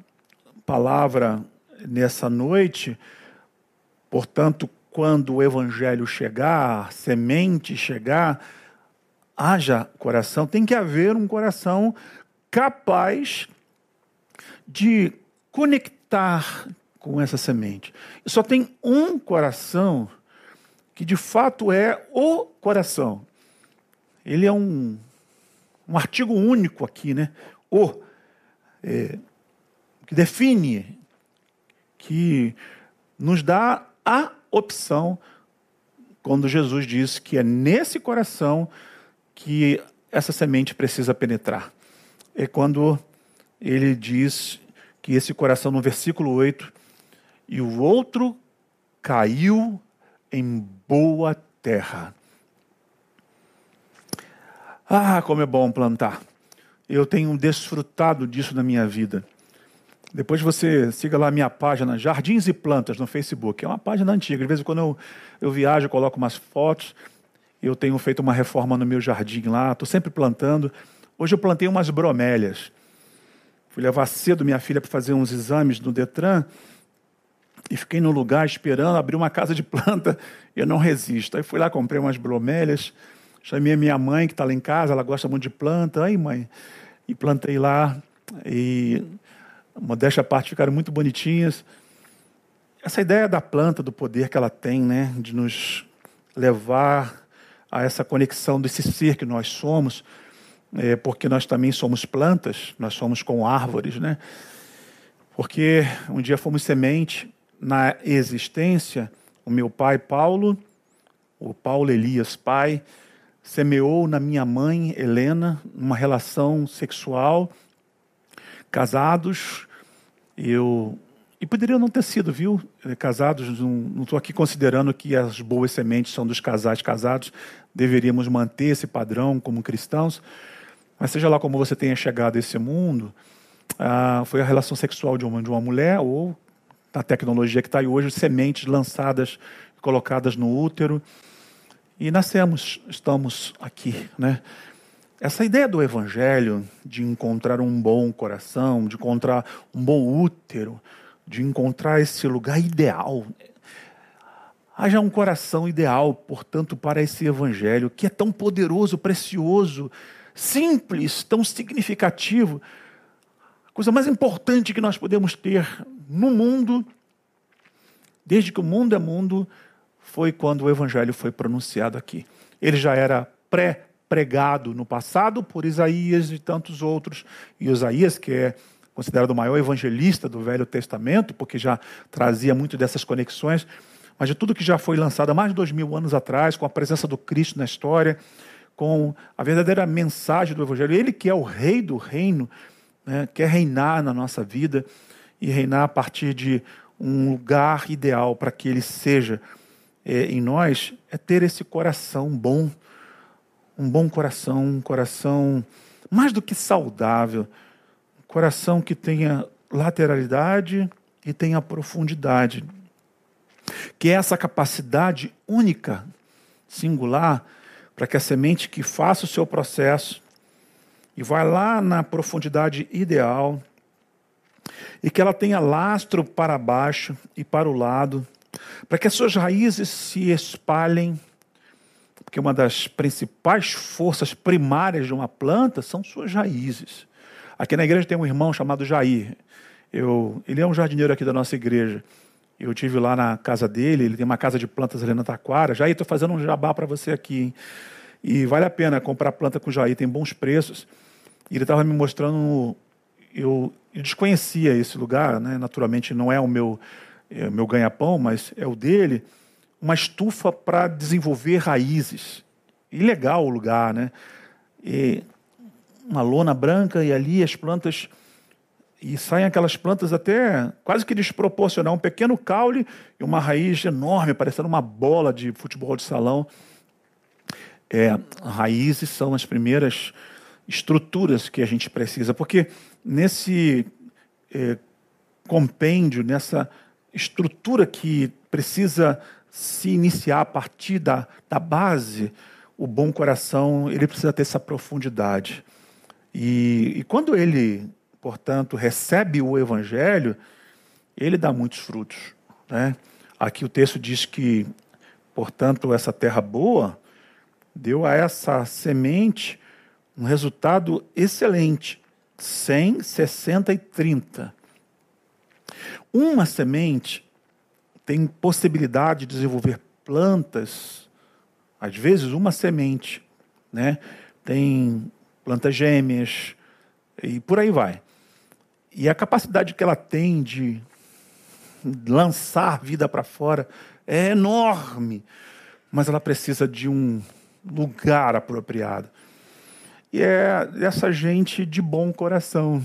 palavra nessa noite, portanto, quando o evangelho chegar, semente chegar, haja coração, tem que haver um coração capaz de conectar com essa semente. Só tem um coração que de fato é o coração. Ele é um, um artigo único aqui, né? O, é, que define, que nos dá a opção quando Jesus diz que é nesse coração que essa semente precisa penetrar. É quando ele diz que esse coração, no versículo 8, e o outro caiu em boa terra. Ah, como é bom plantar. Eu tenho desfrutado disso na minha vida. Depois você siga lá a minha página Jardins e Plantas no Facebook. É uma página antiga. De vez em quando eu, eu viajo, eu coloco umas fotos. Eu tenho feito uma reforma no meu jardim lá, estou sempre plantando. Hoje eu plantei umas bromélias. Fui levar cedo minha filha para fazer uns exames no Detran e fiquei no lugar esperando abrir uma casa de planta. Eu não resisto. Aí fui lá, comprei umas bromélias. Chamei a minha mãe, que está lá em casa, ela gosta muito de planta. Aí, mãe, e plantei lá. E modéstia à parte, ficaram muito bonitinhas. Essa ideia da planta, do poder que ela tem, né, de nos levar a essa conexão desse ser que nós somos, é, porque nós também somos plantas, nós somos com árvores, né? Porque um dia fomos semente na existência, o meu pai Paulo, o Paulo Elias pai, semeou na minha mãe Helena uma relação sexual casados, eu. E poderia não ter sido, viu? Eh, casados, não estou aqui considerando que as boas sementes são dos casais casados, deveríamos manter esse padrão como cristãos, mas seja lá como você tenha chegado a esse mundo, ah, foi a relação sexual de uma, de uma mulher ou a tecnologia que está aí hoje, sementes lançadas, colocadas no útero, e nascemos, estamos aqui, né? Essa ideia do evangelho, de encontrar um bom coração, de encontrar um bom útero, de encontrar esse lugar ideal. Haja um coração ideal, portanto, para esse evangelho que é tão poderoso, precioso, simples, tão significativo. A coisa mais importante que nós podemos ter no mundo, desde que o mundo é mundo, foi quando o evangelho foi pronunciado aqui. Ele já era pré pregado no passado por Isaías e tantos outros. E Isaías, que é considerado o maior evangelista do Velho Testamento, porque já trazia muito dessas conexões, mas de tudo que já foi lançado há mais de dois mil anos atrás, com a presença do Cristo na história, com a verdadeira mensagem do Evangelho. Ele que é o rei do reino, né, quer reinar na nossa vida e reinar a partir de um lugar ideal para que ele seja é, em nós, é ter esse coração bom, um bom coração, um coração mais do que saudável, um coração que tenha lateralidade e tenha profundidade. Que é essa capacidade única, singular, para que a semente que faça o seu processo e vai lá na profundidade ideal, e que ela tenha lastro para baixo e para o lado, para que as suas raízes se espalhem porque uma das principais forças primárias de uma planta são suas raízes. Aqui na igreja tem um irmão chamado Jair. Eu, ele é um jardineiro aqui da nossa igreja. Eu tive lá na casa dele, ele tem uma casa de plantas ali na Taquara. Jair, estou fazendo um jabá para você aqui. Hein? E vale a pena comprar planta com Jair, tem bons preços. E ele estava me mostrando. Eu, eu, desconhecia esse lugar, né? naturalmente não é o meu, é meu ganha-pão, mas é o dele uma estufa para desenvolver raízes. E legal o lugar, né? E uma lona branca e ali as plantas e saem aquelas plantas até quase que desproporcional, um pequeno caule e uma raiz enorme, parecendo uma bola de futebol de salão. É, raízes são as primeiras estruturas que a gente precisa, porque nesse é, compêndio, nessa estrutura que precisa se iniciar a partir da, da base, o bom coração ele precisa ter essa profundidade. E, e quando ele, portanto, recebe o evangelho, ele dá muitos frutos. Né? Aqui o texto diz que portanto, essa terra boa deu a essa semente um resultado excelente: 100, 60 e 30. Uma semente tem possibilidade de desenvolver plantas, às vezes uma semente, né? Tem plantas gêmeas e por aí vai. E a capacidade que ela tem de lançar vida para fora é enorme, mas ela precisa de um lugar apropriado. E é essa gente de bom coração.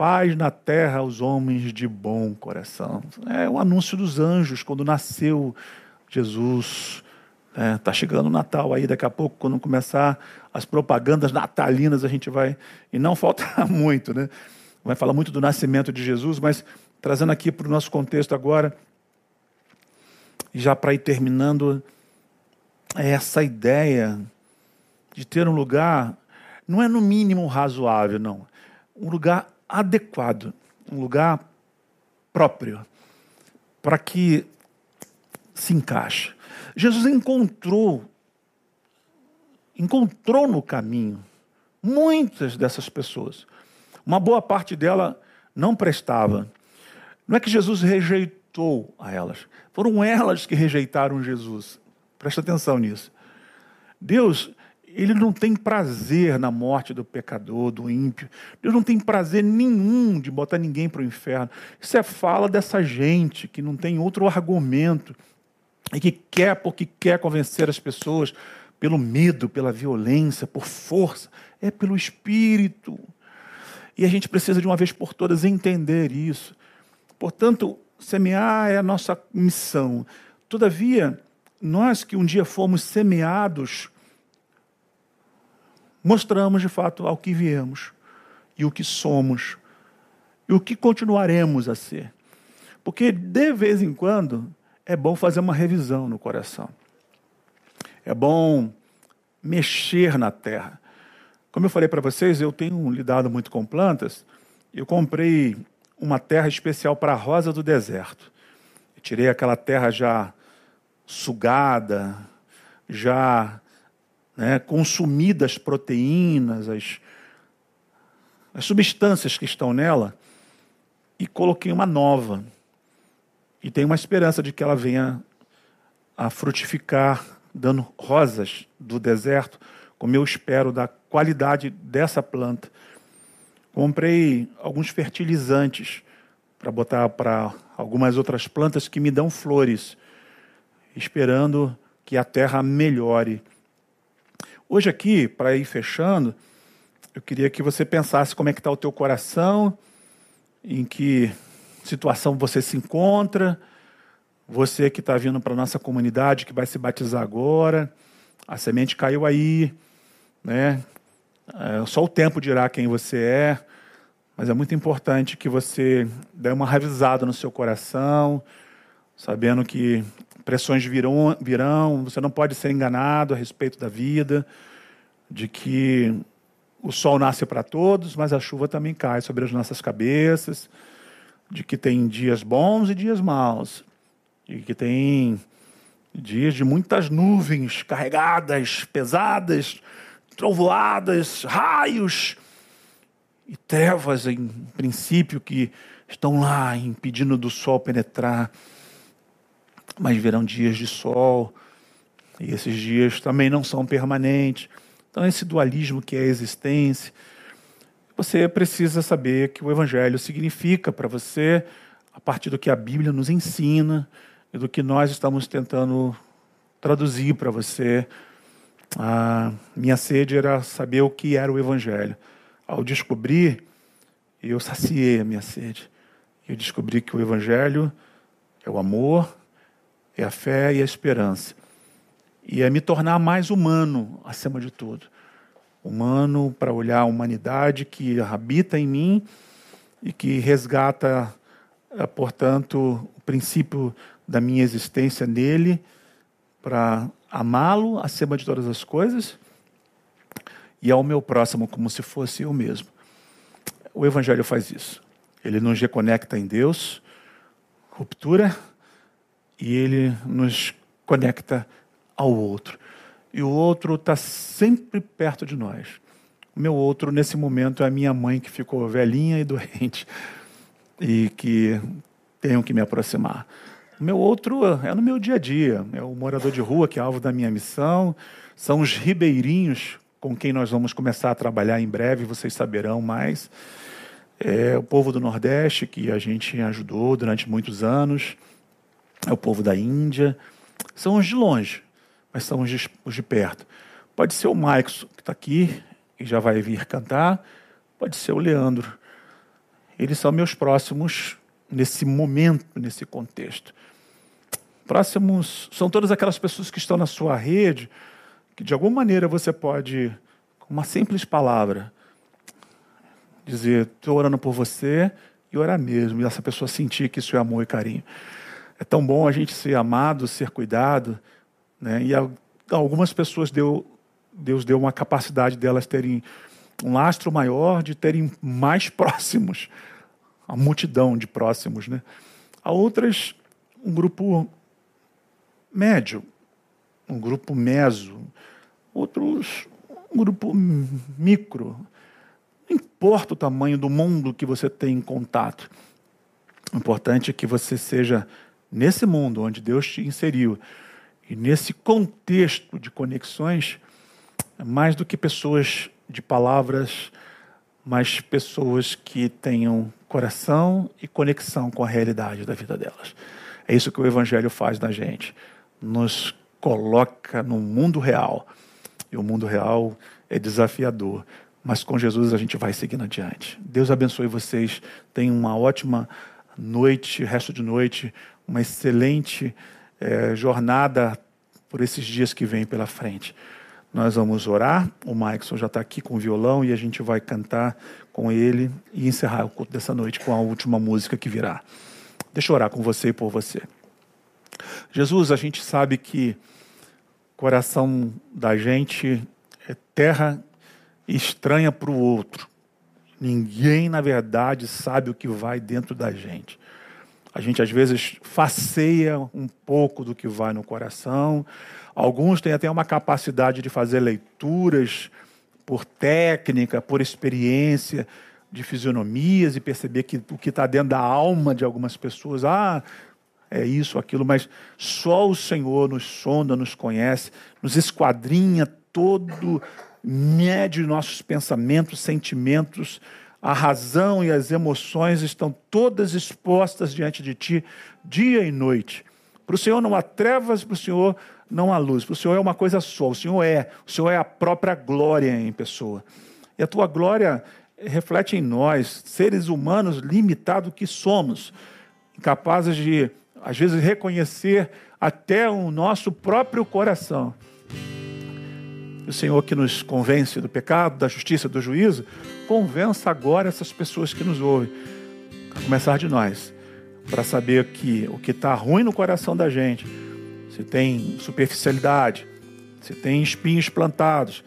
Paz na terra aos homens de bom coração. É o anúncio dos anjos quando nasceu Jesus. Está é, tá chegando o Natal aí, daqui a pouco, quando começar as propagandas natalinas, a gente vai. E não falta muito, né? Vai falar muito do nascimento de Jesus, mas trazendo aqui para o nosso contexto agora, já para ir terminando, é essa ideia de ter um lugar, não é no mínimo razoável, não. Um lugar adequado, um lugar próprio, para que se encaixe. Jesus encontrou, encontrou no caminho muitas dessas pessoas. Uma boa parte dela não prestava. Não é que Jesus rejeitou a elas, foram elas que rejeitaram Jesus. Presta atenção nisso. Deus, ele não tem prazer na morte do pecador, do ímpio. Deus não tem prazer nenhum de botar ninguém para o inferno. Isso é fala dessa gente que não tem outro argumento e que quer porque quer convencer as pessoas pelo medo, pela violência, por força, é pelo espírito. E a gente precisa de uma vez por todas entender isso. Portanto, semear é a nossa missão. Todavia, nós que um dia fomos semeados, mostramos de fato ao que viemos e o que somos e o que continuaremos a ser. Porque de vez em quando é bom fazer uma revisão no coração. É bom mexer na terra. Como eu falei para vocês, eu tenho lidado muito com plantas. Eu comprei uma terra especial para a rosa do deserto. Eu tirei aquela terra já sugada, já né, consumida as proteínas, as, as substâncias que estão nela, e coloquei uma nova. E tenho uma esperança de que ela venha a frutificar, dando rosas do deserto, como eu espero da qualidade dessa planta. Comprei alguns fertilizantes para botar para algumas outras plantas que me dão flores, esperando que a terra melhore. Hoje aqui, para ir fechando, eu queria que você pensasse como é que está o teu coração, em que situação você se encontra, você que está vindo para a nossa comunidade, que vai se batizar agora, a semente caiu aí, né? É, só o tempo dirá quem você é, mas é muito importante que você dê uma revisada no seu coração, sabendo que pressões virão, virão, você não pode ser enganado a respeito da vida, de que o sol nasce para todos, mas a chuva também cai sobre as nossas cabeças de que tem dias bons e dias maus, e que tem dias de muitas nuvens carregadas, pesadas, trovoadas, raios e trevas, em princípio, que estão lá impedindo do sol penetrar. Mas virão dias de sol, e esses dias também não são permanentes. Então, esse dualismo que é a existência você precisa saber que o Evangelho significa para você, a partir do que a Bíblia nos ensina e do que nós estamos tentando traduzir para você. A minha sede era saber o que era o Evangelho. Ao descobrir, eu saciei a minha sede. Eu descobri que o Evangelho é o amor, é a fé e a esperança. E é me tornar mais humano, acima de tudo humano para olhar a humanidade que habita em mim e que resgata, eh, portanto, o princípio da minha existência nele, para amá-lo acima de todas as coisas e ao meu próximo como se fosse eu mesmo. O Evangelho faz isso. Ele nos reconecta em Deus, ruptura, e ele nos conecta ao outro. E o outro está sempre perto de nós. O meu outro, nesse momento, é a minha mãe, que ficou velhinha e doente, e que tenho que me aproximar. O meu outro é no meu dia a dia, é o morador de rua, que é alvo da minha missão, são os ribeirinhos com quem nós vamos começar a trabalhar em breve, vocês saberão mais. É o povo do Nordeste, que a gente ajudou durante muitos anos, é o povo da Índia, são os de longe, mas são os de, os de perto. Pode ser o Maicon, que está aqui e já vai vir cantar, pode ser o Leandro. Eles são meus próximos nesse momento, nesse contexto. Próximos são todas aquelas pessoas que estão na sua rede, que de alguma maneira você pode, com uma simples palavra, dizer: estou orando por você e orar mesmo, e essa pessoa sentir que isso é amor e carinho. É tão bom a gente ser amado, ser cuidado, né? e algumas pessoas deu, Deus deu uma capacidade delas terem um lastro maior, de terem mais próximos a multidão de próximos. Né? A outras, um grupo médio, um grupo meso, outros, um grupo micro. Não importa o tamanho do mundo que você tem em contato. O importante é que você seja nesse mundo onde Deus te inseriu e nesse contexto de conexões, mais do que pessoas de palavras, mas pessoas que tenham coração e conexão com a realidade da vida delas. É isso que o Evangelho faz na gente. Nos coloca no mundo real. E o mundo real é desafiador. Mas com Jesus a gente vai seguindo adiante. Deus abençoe vocês. Tenham uma ótima noite, resto de noite, uma excelente é, jornada por esses dias que vêm pela frente. Nós vamos orar. O Maicon já está aqui com o violão e a gente vai cantar com ele e encerrar o culto dessa noite com a última música que virá. Deixa eu orar com você e por você. Jesus, a gente sabe que coração da gente é terra estranha para o outro. Ninguém, na verdade, sabe o que vai dentro da gente. A gente, às vezes, faceia um pouco do que vai no coração, Alguns têm até uma capacidade de fazer leituras por técnica, por experiência de fisionomias e perceber que o que está dentro da alma de algumas pessoas, ah, é isso, aquilo, mas só o Senhor nos sonda, nos conhece, nos esquadrinha todo, mede nossos pensamentos, sentimentos, a razão e as emoções estão todas expostas diante de Ti, dia e noite. Para o Senhor não há trevas, para o Senhor não há luz. O Senhor é uma coisa só. O Senhor é. O Senhor é a própria glória em pessoa. E a tua glória reflete em nós, seres humanos limitados que somos, incapazes de, às vezes, reconhecer até o nosso próprio coração. O Senhor que nos convence do pecado, da justiça, do juízo, convença agora essas pessoas que nos ouvem, a começar de nós, para saber que o que está ruim no coração da gente se tem superficialidade, se tem espinhos plantados,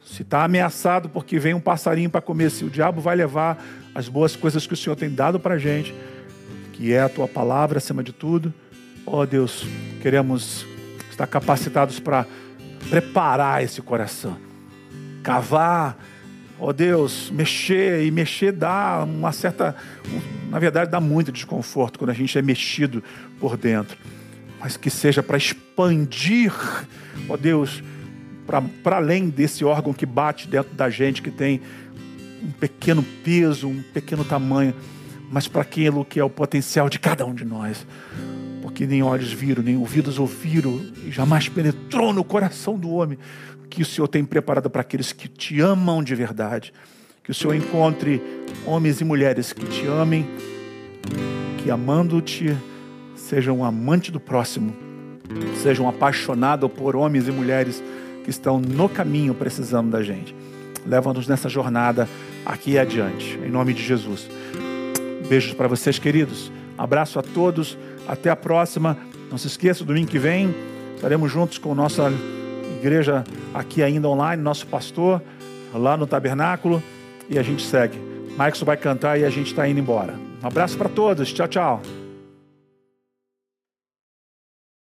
se está ameaçado porque vem um passarinho para comer, se o diabo vai levar as boas coisas que o Senhor tem dado para a gente, que é a tua palavra acima de tudo, ó oh, Deus, queremos estar capacitados para preparar esse coração, cavar, ó oh, Deus, mexer, e mexer dá uma certa, na verdade dá muito desconforto quando a gente é mexido por dentro mas que seja para expandir, ó Deus, para além desse órgão que bate dentro da gente, que tem um pequeno peso, um pequeno tamanho, mas para aquilo que é o potencial de cada um de nós. Porque nem olhos viram, nem ouvidos ouviram, e jamais penetrou no coração do homem que o Senhor tem preparado para aqueles que te amam de verdade. Que o Senhor encontre homens e mulheres que te amem, que amando-te, sejam amante do próximo, sejam apaixonados por homens e mulheres que estão no caminho precisando da gente. Leva-nos nessa jornada aqui e adiante, em nome de Jesus. Beijos para vocês, queridos. Abraço a todos. Até a próxima. Não se esqueça, domingo que vem estaremos juntos com nossa igreja aqui ainda online, nosso pastor, lá no tabernáculo. E a gente segue. Marcos vai cantar e a gente está indo embora. Um abraço para todos. Tchau, tchau.